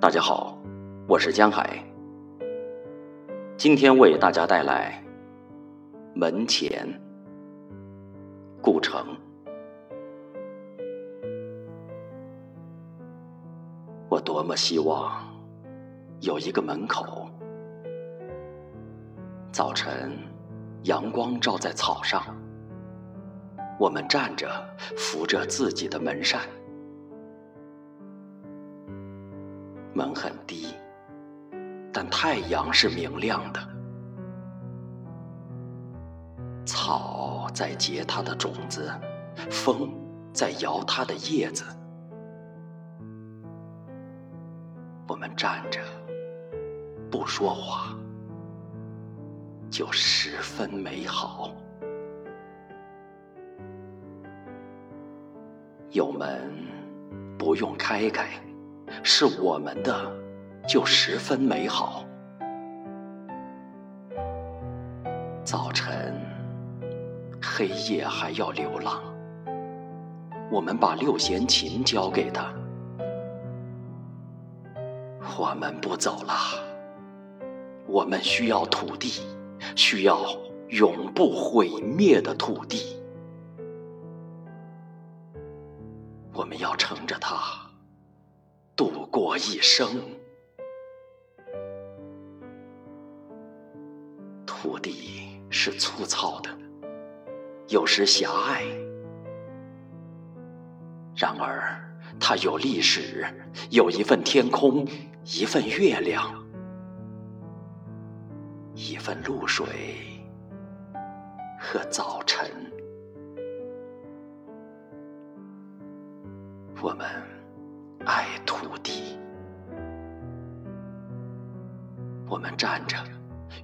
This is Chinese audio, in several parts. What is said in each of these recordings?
大家好，我是江海。今天为大家带来《门前》故城。我多么希望有一个门口，早晨阳光照在草上，我们站着扶着自己的门扇。门很低，但太阳是明亮的。草在结它的种子，风在摇它的叶子。我们站着，不说话，就十分美好。有门不用开开。是我们的，就十分美好。早晨，黑夜还要流浪，我们把六弦琴交给他。我们不走了，我们需要土地，需要永不毁灭的土地。我们要乘着它。过一生，土地是粗糙的，有时狭隘，然而它有历史，有一份天空，一份月亮，一份露水和早晨，我们。爱土地，我们站着，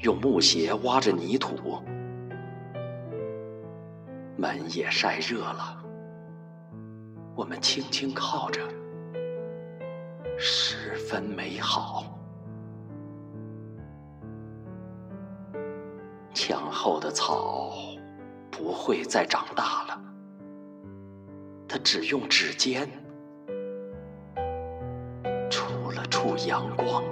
用木鞋挖着泥土，门也晒热了。我们轻轻靠着，十分美好。墙后的草不会再长大了，它只用指尖。了处阳光。